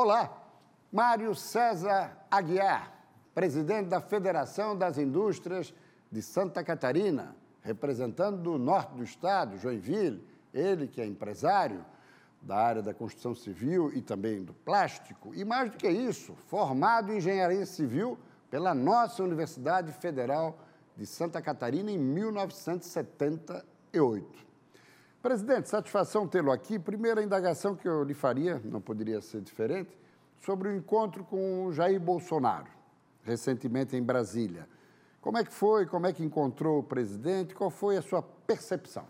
Olá, Mário César Aguiar, presidente da Federação das Indústrias de Santa Catarina, representando do norte do estado, Joinville, ele que é empresário da área da construção civil e também do plástico, e mais do que isso, formado em engenharia civil pela nossa Universidade Federal de Santa Catarina em 1978. Presidente, satisfação tê-lo aqui. Primeira indagação que eu lhe faria, não poderia ser diferente, sobre o encontro com o Jair Bolsonaro, recentemente em Brasília. Como é que foi? Como é que encontrou o presidente? Qual foi a sua percepção?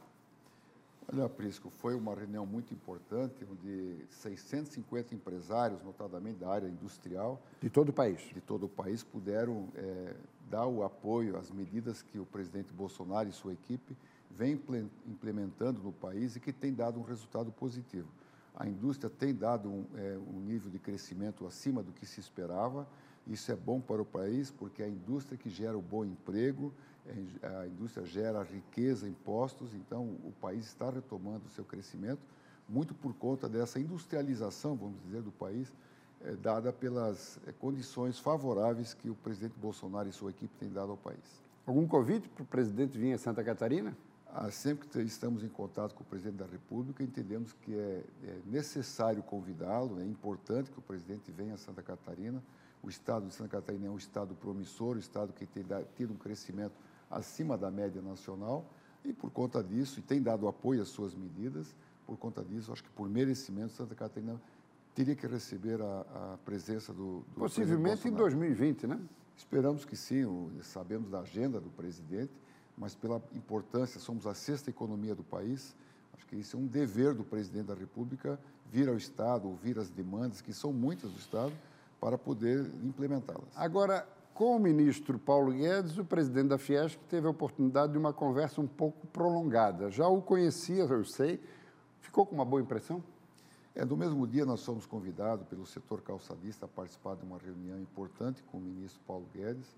Olha, Prisco, foi uma reunião muito importante, onde 650 empresários, notadamente da área industrial... De todo o país. De todo o país, puderam é, dar o apoio às medidas que o presidente Bolsonaro e sua equipe vem implementando no país e que tem dado um resultado positivo. A indústria tem dado um, é, um nível de crescimento acima do que se esperava, isso é bom para o país, porque é a indústria que gera o bom emprego, é, a indústria gera riqueza, impostos, então o país está retomando o seu crescimento, muito por conta dessa industrialização, vamos dizer, do país, é, dada pelas é, condições favoráveis que o presidente Bolsonaro e sua equipe têm dado ao país. Algum convite para o presidente vir a Santa Catarina? Ah, sempre que estamos em contato com o presidente da República, entendemos que é, é necessário convidá-lo, é importante que o presidente venha a Santa Catarina, o estado de Santa Catarina é um estado promissor, um estado que tem tido um crescimento acima da média nacional e por conta disso, e tem dado apoio às suas medidas, por conta disso, acho que por merecimento, Santa Catarina teria que receber a, a presença do, do Possivelmente em 2020, né? Esperamos que sim, sabemos da agenda do presidente, mas pela importância, somos a sexta economia do país, acho que isso é um dever do presidente da República vir ao Estado, ouvir as demandas, que são muitas do Estado, para poder implementá-las. Agora, com o ministro Paulo Guedes, o presidente da Fiesp teve a oportunidade de uma conversa um pouco prolongada. Já o conhecia, eu sei. Ficou com uma boa impressão? É, no mesmo dia nós fomos convidados pelo setor calçadista a participar de uma reunião importante com o ministro Paulo Guedes.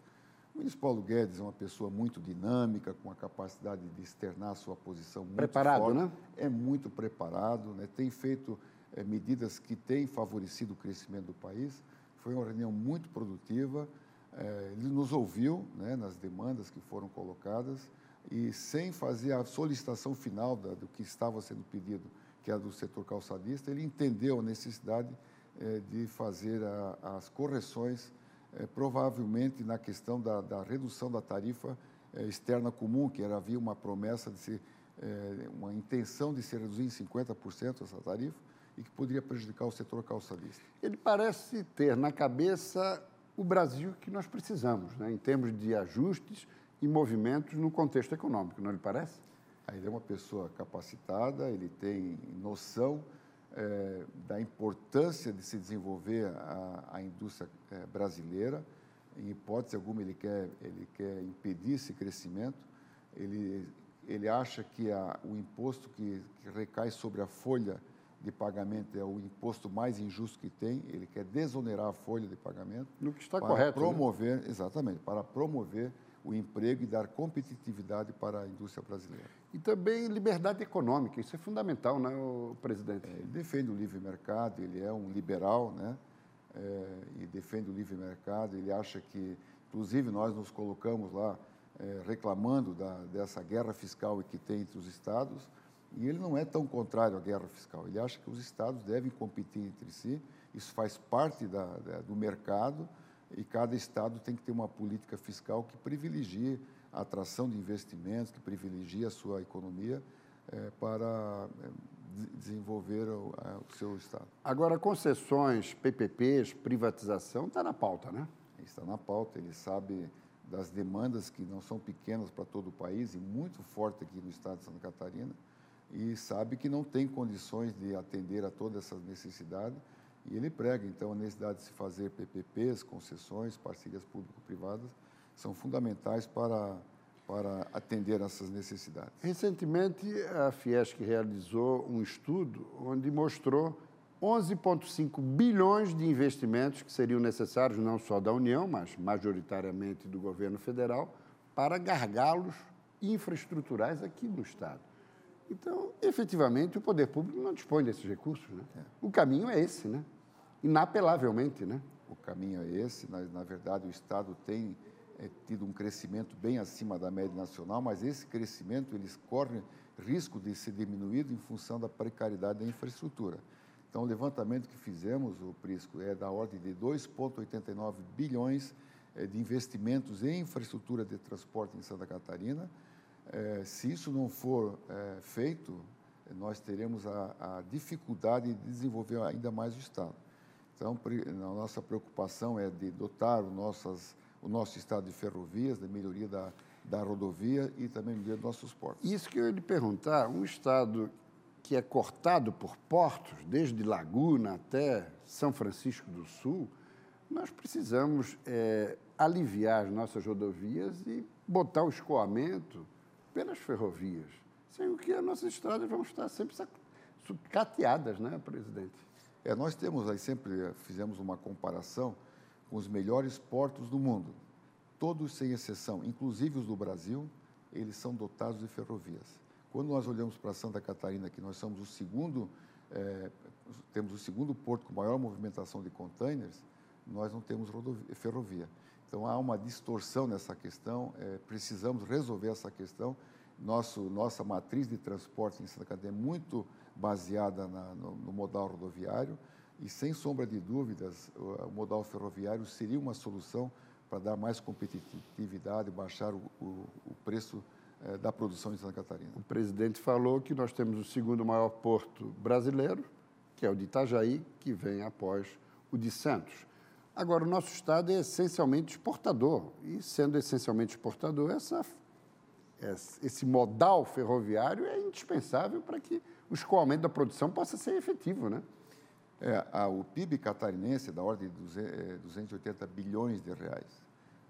Ministro Paulo Guedes é uma pessoa muito dinâmica, com a capacidade de externar sua posição muito preparado, forte. né? É muito preparado, né? tem feito é, medidas que têm favorecido o crescimento do país. Foi uma reunião muito produtiva. É, ele nos ouviu né, nas demandas que foram colocadas e sem fazer a solicitação final da, do que estava sendo pedido, que é do setor calçadista, ele entendeu a necessidade é, de fazer a, as correções, é, provavelmente na questão da, da redução da tarifa é, externa comum, que era, havia uma promessa de ser, é, uma intenção de se reduzir em 50% essa tarifa, e que poderia prejudicar o setor calçadista. Ele parece ter na cabeça o Brasil que nós precisamos, né, em termos de ajustes e movimentos no contexto econômico, não lhe parece? Ele é uma pessoa capacitada, ele tem noção é, da importância de se desenvolver a, a indústria é, brasileira. Em hipótese alguma, ele quer, ele quer impedir esse crescimento. Ele, ele acha que a, o imposto que, que recai sobre a folha de pagamento é o imposto mais injusto que tem, ele quer desonerar a folha de pagamento. No que está para correto. Né? Promover, né? exatamente, para promover o emprego e dar competitividade para a indústria brasileira. E também liberdade econômica, isso é fundamental, né, presidente? É, ele defende o livre mercado, ele é um liberal, né? É, e defende o livre mercado, ele acha que, inclusive, nós nos colocamos lá é, reclamando da, dessa guerra fiscal que tem entre os estados, e ele não é tão contrário à guerra fiscal. Ele acha que os estados devem competir entre si, isso faz parte da, da, do mercado e cada estado tem que ter uma política fiscal que privilegie a atração de investimentos, que privilegie a sua economia é, para é, desenvolver o, a, o, seu estado. Agora, concessões, PPPs, privatização, está na pauta, né? Está na pauta. Ele sabe das demandas que não são pequenas para todo o país e muito forte aqui no estado de Santa Catarina e sabe que não tem condições de atender a todas essas necessidades. E ele prega, então, a necessidade de se fazer PPPs, concessões, parcerias público-privadas, são fundamentais para, para atender essas necessidades. Recentemente, a Fiesc realizou um estudo onde mostrou 11,5 bilhões de investimentos que seriam necessários não só da União, mas majoritariamente do governo federal, para gargalos infraestruturais aqui no Estado. Então, efetivamente, o poder público não dispõe desses recursos. Né? É. O caminho é esse, né? inapelavelmente, né? O caminho é esse. Na, na verdade, o Estado tem é, tido um crescimento bem acima da média nacional, mas esse crescimento eles correm risco de ser diminuído em função da precariedade da infraestrutura. Então, o levantamento que fizemos, o Prisco, é da ordem de 2,89 bilhões é, de investimentos em infraestrutura de transporte em Santa Catarina. É, se isso não for é, feito, nós teremos a, a, dificuldade de desenvolver ainda mais o Estado. Então, a nossa preocupação é de dotar o, nossas, o nosso Estado de ferrovias, de melhoria da, da rodovia e também melhoria dos nossos portos. Isso que eu ia lhe perguntar, um Estado que é cortado por portos, desde Laguna até São Francisco do Sul, nós precisamos é, aliviar as nossas rodovias e botar o escoamento pelas ferrovias, sem o que as nossas estradas vão estar sempre cateadas, né, presidente? É, nós temos aí sempre fizemos uma comparação com os melhores portos do mundo, todos sem exceção, inclusive os do Brasil, eles são dotados de ferrovias. Quando nós olhamos para Santa Catarina, que nós somos o segundo, é, temos o segundo porto com maior movimentação de containers, nós não temos rodovia, ferrovia. Então há uma distorção nessa questão, é, precisamos resolver essa questão. Nosso, nossa matriz de transporte em Santa Catarina é muito baseada na, no, no, modal rodoviário e, sem sombra de dúvidas, o, o modal ferroviário seria uma solução para dar mais competitividade, baixar o, o, o preço é, da produção em Santa Catarina. O presidente falou que nós temos o segundo maior porto brasileiro, que é o de Itajaí, que vem após o de Santos. Agora, o nosso Estado é essencialmente exportador, e sendo essencialmente exportador, essa, esse modal ferroviário é indispensável para que o escoamento da produção possa ser efetivo, né? É, a, o PIB catarinense é da ordem de 280 é, bilhões de reais.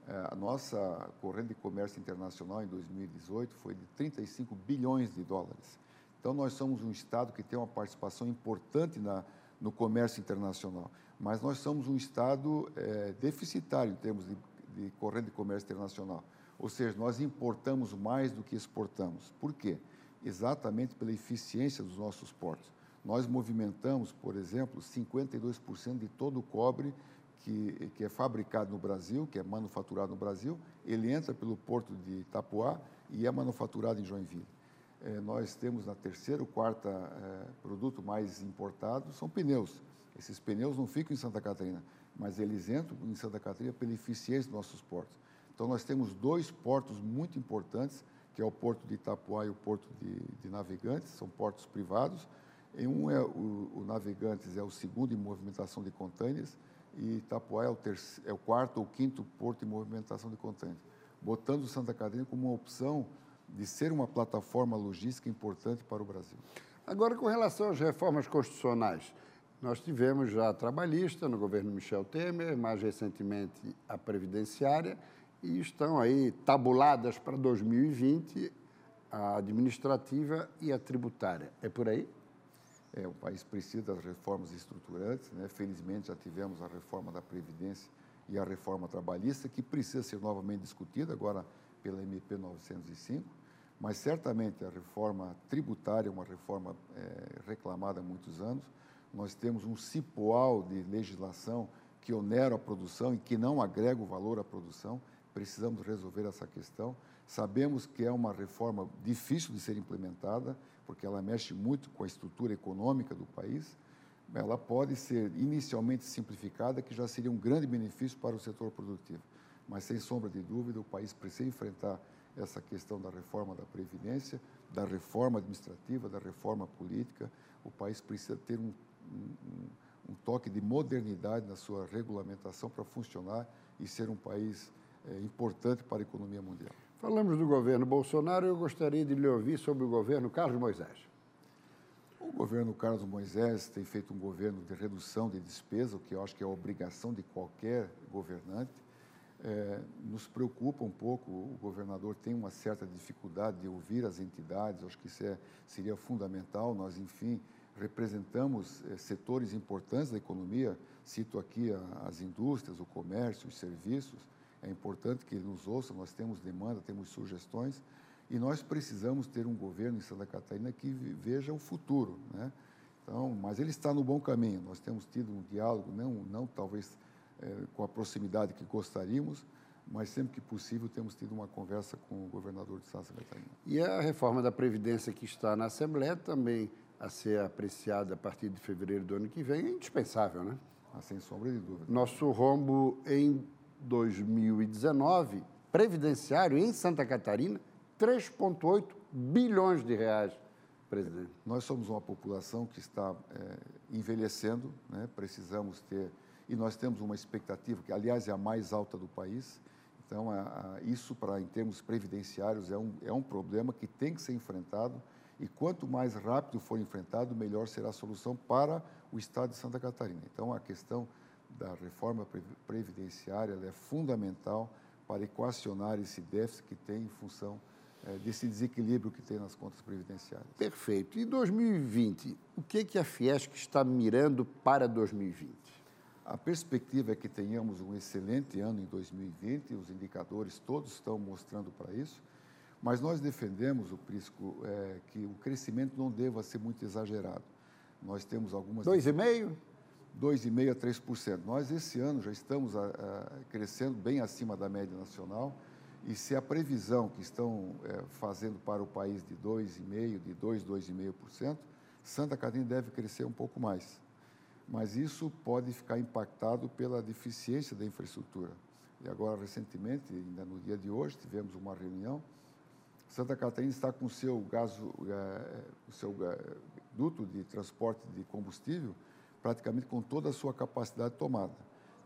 É, a nossa corrente de comércio internacional em 2018 foi de 35 bilhões de dólares. Então, nós somos um Estado que tem uma participação importante na, no comércio internacional, mas nós somos um Estado é, deficitário em termos de, de corrente de comércio internacional. Ou seja, nós importamos mais do que exportamos. Por quê? Exatamente pela eficiência dos nossos portos. Nós movimentamos, por exemplo, 52% de todo o cobre que, que é fabricado no Brasil, que é manufaturado no Brasil, ele entra pelo porto de Itapuá e é manufaturado em Joinville. É, nós temos na terceira ou quarta é, produto mais importado são pneus. Esses pneus não ficam em Santa Catarina, mas eles entram em Santa Catarina pela eficiência dos nossos portos. Então nós temos dois portos muito importantes, que é o porto de Itapuá e o porto de, de Navegantes, são portos privados. E um é o, o Navegantes é o segundo em movimentação de contêineres e Itapuá é o, terceiro, é o quarto ou quinto porto em movimentação de contêineres, botando Santa Catarina como uma opção de ser uma plataforma logística importante para o Brasil. Agora, com relação às reformas constitucionais, nós tivemos já a trabalhista no governo Michel Temer, mais recentemente a previdenciária, e estão aí tabuladas para 2020 a administrativa e a tributária. É por aí? É, o país precisa das reformas estruturantes. Né? Felizmente, já tivemos a reforma da Previdência e a reforma trabalhista, que precisa ser novamente discutida agora pela MP 905. Mas certamente a reforma tributária é uma reforma é, reclamada há muitos anos. Nós temos um cipoal de legislação que onera a produção e que não agrega o valor à produção. Precisamos resolver essa questão. Sabemos que é uma reforma difícil de ser implementada, porque ela mexe muito com a estrutura econômica do país. Ela pode ser inicialmente simplificada, que já seria um grande benefício para o setor produtivo. Mas, sem sombra de dúvida, o país precisa enfrentar essa questão da reforma da Previdência, da reforma administrativa, da reforma política. O país precisa ter um, um, um toque de modernidade na sua regulamentação para funcionar e ser um país é, importante para a economia mundial. Falamos do governo Bolsonaro, eu gostaria de lhe ouvir sobre o governo Carlos Moisés. O governo Carlos Moisés tem feito um governo de redução de despesa, o que eu acho que é a obrigação de qualquer governante. É, nos preocupa um pouco, o governador tem uma certa dificuldade de ouvir as entidades, acho que isso é, seria fundamental. Nós, enfim, representamos é, setores importantes da economia, cito aqui a, as indústrias, o comércio, os serviços, é importante que nos ouça, nós temos demanda, temos sugestões, e nós precisamos ter um governo em Santa Catarina que veja o futuro. Né? Então, mas ele está no bom caminho. Nós temos tido um diálogo, não, não talvez é, com a proximidade que gostaríamos, mas sempre que possível temos tido uma conversa com o governador de Santa Catarina. E a reforma da Previdência que está na Assembleia também a ser apreciada a partir de fevereiro do ano que vem é indispensável, né? Ah, sem sombra de dúvida. Nosso rombo em 2019, previdenciário em Santa Catarina, 3,8 bilhões de reais, presidente. Nós somos uma população que está é, envelhecendo, né? precisamos ter, e nós temos uma expectativa, que aliás é a mais alta do país, então, a, a, isso, para em termos previdenciários, é um, é um problema que tem que ser enfrentado e quanto mais rápido for enfrentado, melhor será a solução para o Estado de Santa Catarina. Então, a questão da reforma previdenciária é fundamental para equacionar esse déficit que tem em função é, desse desequilíbrio que tem nas contas previdenciárias. Perfeito. E 2020, o que, que a Fiesc está mirando para 2020? A perspectiva é que tenhamos um excelente ano em 2020, os indicadores todos estão mostrando para isso, mas nós defendemos, o Prisco, é, que o crescimento não deva ser muito exagerado. Nós temos algumas... 2,5%? 2,5% a 3%. Nós, esse ano, já estamos a, a, crescendo bem acima da média nacional, e se a previsão que estão é, fazendo para o país de 2,5%, de 2%, 2,5%, Santa Catarina deve crescer um pouco mais mas isso pode ficar impactado pela deficiência da infraestrutura. E agora, recentemente, ainda no dia de hoje, tivemos uma reunião. Santa Catarina está com seu, gaso, o seu é, duto de transporte de combustível praticamente com toda a sua capacidade tomada.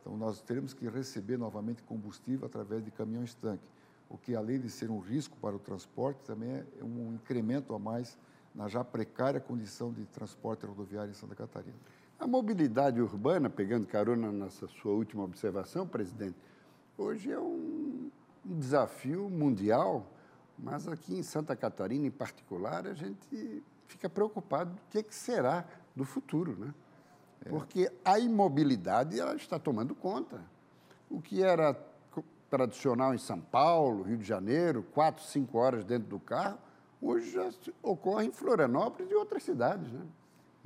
Então, nós teremos que receber novamente combustível através de caminhões-tanque, o que, além de ser um risco para o transporte, também é um incremento a mais na já precária condição de transporte rodoviário em Santa Catarina. A mobilidade urbana, pegando carona nessa sua última observação, presidente, hoje é um desafio mundial, mas aqui em Santa Catarina, em particular, a gente fica preocupado do que, que será do futuro, né? É. Porque a imobilidade ela está tomando conta. O que era tradicional em São Paulo, Rio de Janeiro, quatro, cinco horas dentro do carro, hoje já ocorre em Florianópolis e outras cidades, né?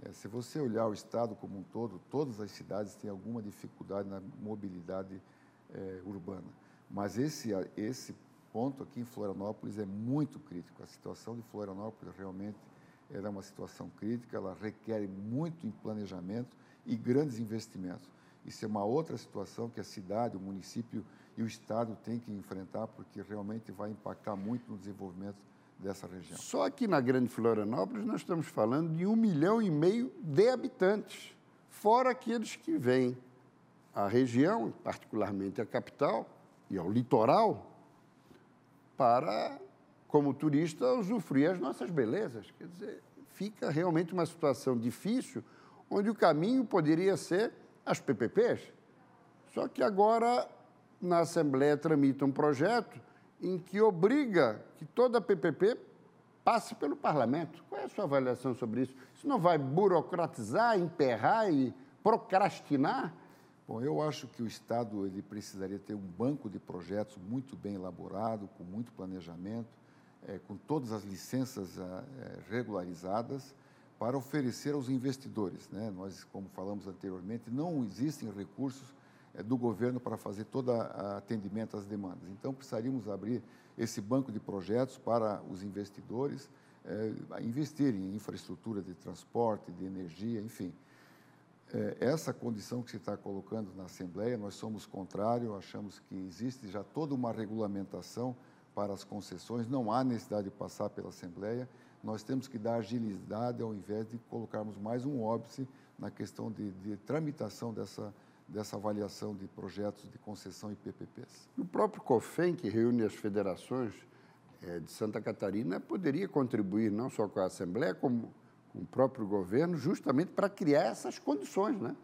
É, se você olhar o estado como um todo, todas as cidades têm alguma dificuldade na mobilidade é, urbana. Mas esse, esse ponto aqui em Florianópolis é muito crítico. A situação de Florianópolis realmente é uma situação crítica, ela requer muito planejamento e grandes investimentos. Isso é uma outra situação que a cidade, o município e o Estado têm que enfrentar, porque realmente vai impactar muito no desenvolvimento dessa região. Só aqui na Grande Florianópolis nós estamos falando de um milhão e meio de habitantes, fora aqueles que vêm à região, particularmente à capital e ao litoral, para, como turista, usufruir as nossas belezas. Quer dizer, fica realmente uma situação difícil, onde o caminho poderia ser as PPPs. Só que agora, na Assembleia, tramita um projeto em que obriga que toda PPP passe pelo parlamento. Qual é a sua avaliação sobre isso? Isso não vai burocratizar, emperrar e procrastinar? Bom, eu acho que o Estado ele precisaria ter um banco de projetos muito bem elaborado, com muito planejamento, é, com todas as licenças é, regularizadas, para oferecer aos investidores. Né? Nós, como falamos anteriormente, não existem recursos é, do governo para fazer todo atendimento às demandas. Então, precisaríamos abrir esse banco de projetos para os investidores é, investirem em infraestrutura de transporte, de energia, enfim. É, essa condição que se está colocando na Assembleia, nós somos contrários, achamos que existe já toda uma regulamentação para as concessões, não há necessidade de passar pela Assembleia, nós temos que dar agilidade ao invés de colocarmos mais um óbice na questão de, de tramitação dessa dessa avaliação de projetos de concessão e PPPs. O próprio COFEM, que reúne as federações é, de Santa Catarina, poderia contribuir não só com a Assembleia, como o próprio governo, justamente para criar essas condições, né?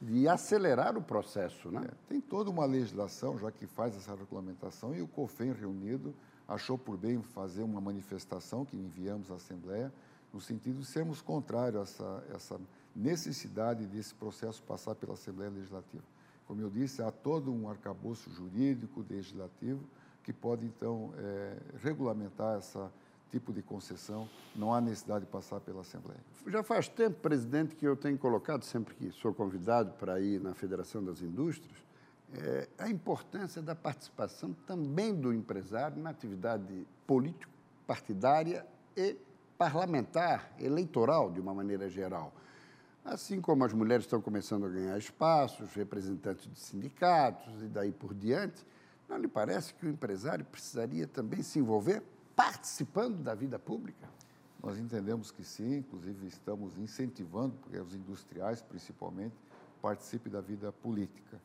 de acelerar o processo. Né? É, tem toda uma legislação já que faz essa regulamentação e o COFEM reunido achou por bem fazer uma manifestação que enviamos à Assembleia no sentido de sermos contrários a essa, essa necessidade desse processo passar pela Assembleia Legislativa. Como eu disse, há todo um arcabouço jurídico legislativo que pode, então, é, regulamentar essa tipo de concessão, não há necessidade de passar pela Assembleia. Já faz tempo, presidente, que eu tenho colocado, sempre que sou convidado para ir na Federação das Indústrias, é, a importância da participação também do empresário na atividade político, partidária e parlamentar, eleitoral, de uma maneira geral. Assim como as mulheres estão começando a ganhar espaços, representantes de sindicatos e daí por diante, não lhe parece que o empresário precisaria também se envolver participando da vida pública? Nós entendemos que sim, inclusive estamos incentivando, porque os industriais principalmente participem da vida política.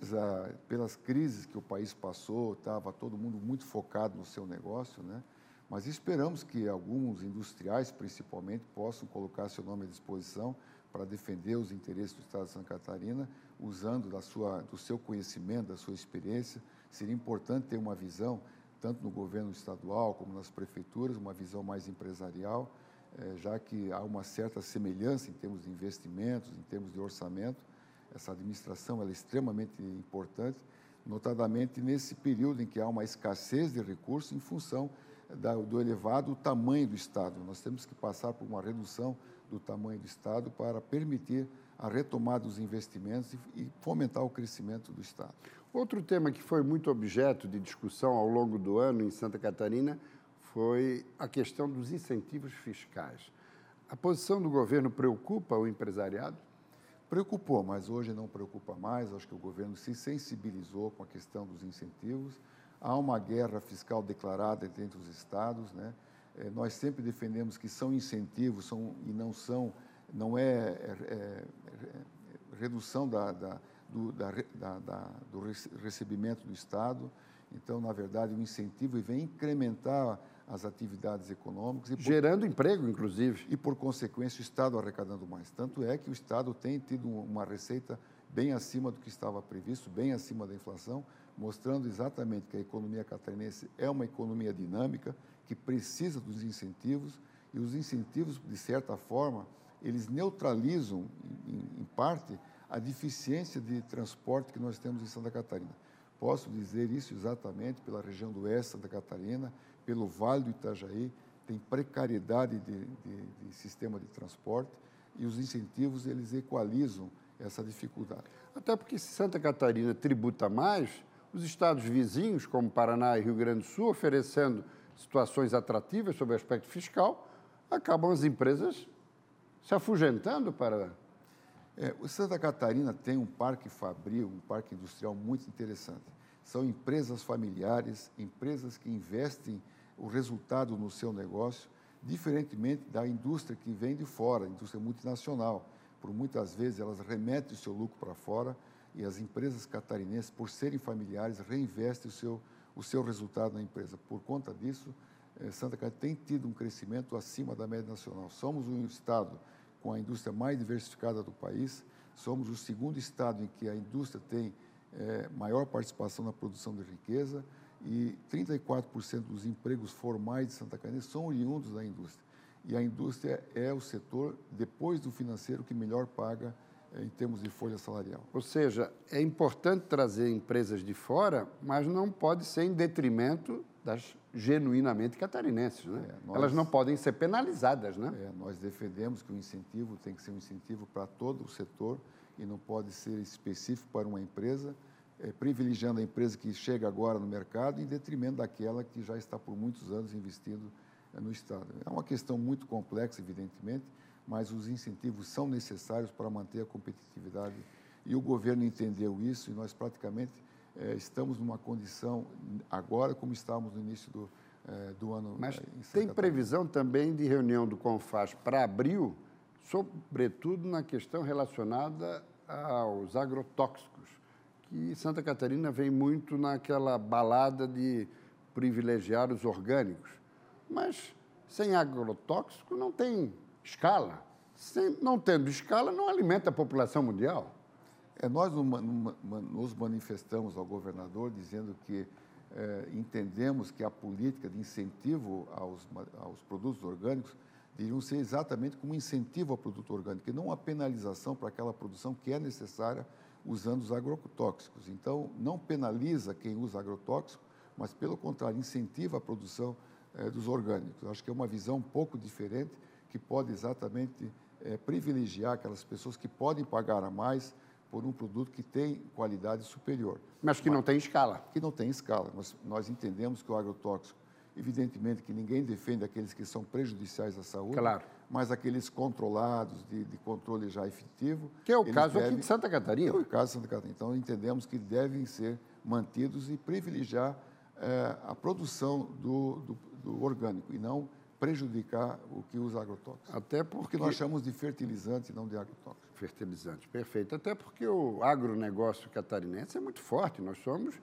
Mas ah, pelas crises que o país passou, estava todo mundo muito focado no seu negócio, né? Mas esperamos que alguns industriais, principalmente, possam colocar seu nome à disposição para defender os interesses do Estado de Santa Catarina, usando da sua, do seu conhecimento, da sua experiência. Seria importante ter uma visão, tanto no governo estadual como nas prefeituras, uma visão mais empresarial, eh, já que há uma certa semelhança em termos de investimentos, em termos de orçamento. Essa administração é extremamente importante, notadamente nesse período em que há uma escassez de recursos em função da, do elevado tamanho do Estado. Nós temos que passar por uma redução do tamanho do Estado para permitir a retomada dos investimentos e, fomentar o crescimento do Estado. Outro tema que foi muito objeto de discussão ao longo do ano em Santa Catarina foi a questão dos incentivos fiscais. A posição do governo preocupa o empresariado? Preocupou, mas hoje não preocupa mais. Acho que o governo se sensibilizou com a questão dos incentivos. Há uma guerra fiscal declarada entre os estados, né? É, nós sempre defendemos que são incentivos são, e não são, não é, é, é, é redução da, da, do, da, do recebimento do Estado. Então, na verdade, o incentivo vem incrementar as atividades econômicas. E por, Gerando emprego, inclusive. E, por consequência, o Estado arrecadando mais. Tanto é que o Estado tem tido uma receita bem acima do que estava previsto, bem acima da inflação, mostrando exatamente que a economia catarinense é uma economia dinâmica, que precisa dos incentivos, e os incentivos, de certa forma, eles neutralizam, em, em parte, a deficiência de transporte que nós temos em Santa Catarina. Posso dizer isso exatamente pela região do oeste Santa Catarina, pelo Vale do Itajaí, tem precariedade de, de, de sistema de transporte e os incentivos eles equalizam essa dificuldade. Até porque se Santa Catarina tributa mais, os estados vizinhos, como Paraná e Rio Grande do Sul, oferecendo situações atrativas sobre o aspecto fiscal, acabam as empresas se afugentando para. É, o Santa Catarina tem um parque fabril, um parque industrial muito interessante. São empresas familiares, empresas que investem o resultado no seu negócio, diferentemente da indústria que vem de fora, indústria multinacional. Por muitas vezes elas remetem o seu lucro para fora e as empresas catarinenses, por serem familiares, reinvestem o seu o seu resultado na empresa. Por conta disso, Santa Catarina tem tido um crescimento acima da média nacional. Somos um estado com a indústria mais diversificada do país, somos o segundo estado em que a indústria tem é, maior participação na produção de riqueza e 34% dos empregos formais de Santa Catarina são oriundos da indústria. E a indústria é o setor, depois do financeiro, que melhor paga em termos de folha salarial. Ou seja, é importante trazer empresas de fora, mas não pode ser em detrimento das genuinamente catarinenses. Né? É, nós, Elas não podem ser penalizadas. Né? É, nós defendemos que o incentivo tem que ser um incentivo para todo o setor e não pode ser específico para uma empresa, é, privilegiando a empresa que chega agora no mercado em detrimento daquela que já está por muitos anos investindo é, no Estado. É uma questão muito complexa, evidentemente, mas os incentivos são necessários para manter a competitividade. E o governo entendeu isso e nós praticamente é, estamos numa condição agora como estávamos no início do, é, do ano. Mas tem previsão também de reunião do CONFAS para abril, sobretudo na questão relacionada aos agrotóxicos, que Santa Catarina vem muito naquela balada de privilegiar os orgânicos. Mas sem agrotóxico não tem escala. Sem, não tendo escala, não alimenta a população mundial. É, nós nos manifestamos ao governador dizendo que é, entendemos que a política de incentivo aos, aos produtos orgânicos deveriam ser exatamente como incentivo ao produto orgânico, e não uma penalização para aquela produção que é necessária usando os agrotóxicos. Então, não penaliza quem usa agrotóxico, mas, pelo contrário, incentiva a produção é, dos orgânicos. Acho que é uma visão um pouco diferente que pode exatamente é, privilegiar aquelas pessoas que podem pagar a mais por um produto que tem qualidade superior. Mas que Mas, não tem escala. Que não tem escala. Nós, nós entendemos que o agrotóxico, evidentemente que ninguém defende aqueles que são prejudiciais à saúde, claro. mas aqueles controlados, de, de controle já efetivo. Que é o caso aqui de Santa Catarina. É o caso de Santa Catarina. Então, entendemos que devem ser mantidos e privilegiar é, a produção do, do, do orgânico e não prejudicar o que usa agrotóxicos. Até porque... nós chamamos de fertilizante e não de agrotóxico. Fertilizante, perfeito. Até porque o agronegócio catarinense é muito forte. Nós somos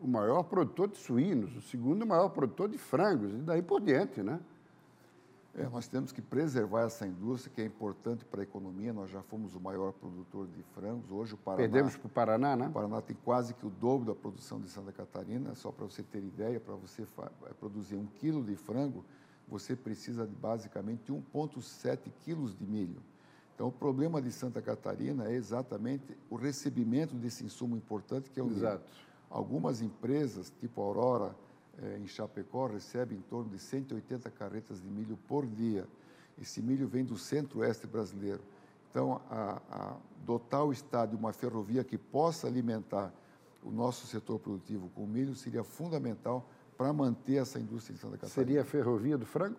o maior produtor de suínos, o segundo maior produtor de frangos, e daí por diante, né? É, nós temos que preservar essa indústria que é importante para a economia. Nós já fomos o maior produtor de frangos. Hoje o Paraná. Perdemos para o Paraná, né? O Paraná tem quase que o dobro da produção de Santa Catarina. Só para você ter ideia, para você é, produzir um quilo de frango, você precisa de basicamente 1,7 quilos de milho. Então, o problema de Santa Catarina é exatamente o recebimento desse insumo importante que é o Exato. milho. Algumas empresas, tipo a Aurora, eh, em Chapecó, recebem em torno de 180 carretas de milho por dia. Esse milho vem do centro-oeste brasileiro. Então, a, a dotar o Estado de uma ferrovia que possa alimentar o nosso setor produtivo com milho seria fundamental para manter essa indústria em Santa Catarina. Seria a ferrovia do frango?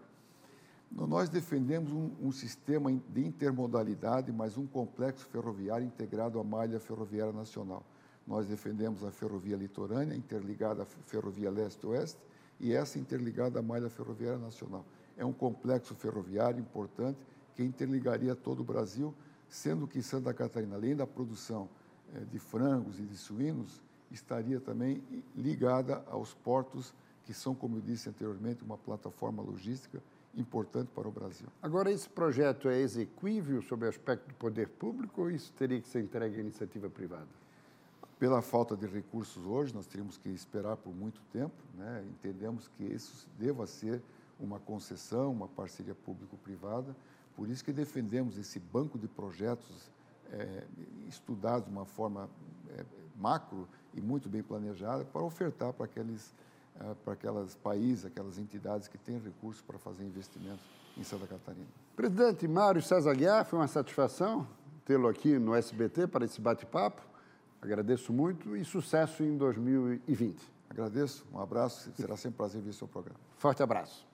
Nós defendemos um, um, sistema de intermodalidade, mas um complexo ferroviário integrado à malha ferroviária nacional. Nós defendemos a ferrovia litorânea, interligada à ferrovia leste-oeste, e essa interligada à malha ferroviária nacional. É um complexo ferroviário importante que interligaria todo o Brasil, sendo que Santa Catarina, além da produção eh, de frangos e de suínos, estaria também ligada aos portos que são, como eu disse anteriormente, uma plataforma logística importante para o Brasil. Agora, esse projeto é exequível sob o aspecto do poder público ou isso teria que ser entregue à iniciativa privada? Pela falta de recursos hoje, nós teríamos que esperar por muito tempo. Né? Entendemos que isso deva ser uma concessão, uma parceria público-privada. Por isso que defendemos esse banco de projetos é, estudados de uma forma é, macro e muito bem planejada para ofertar para aqueles é, para aquelas países, aquelas entidades que têm recursos para fazer investimentos em Santa Catarina. Presidente Mário César Guiar, foi uma satisfação tê-lo aqui no SBT para esse bate-papo. Agradeço muito e sucesso em 2020. Agradeço, um abraço, será sempre um prazer ver seu programa. Forte abraço.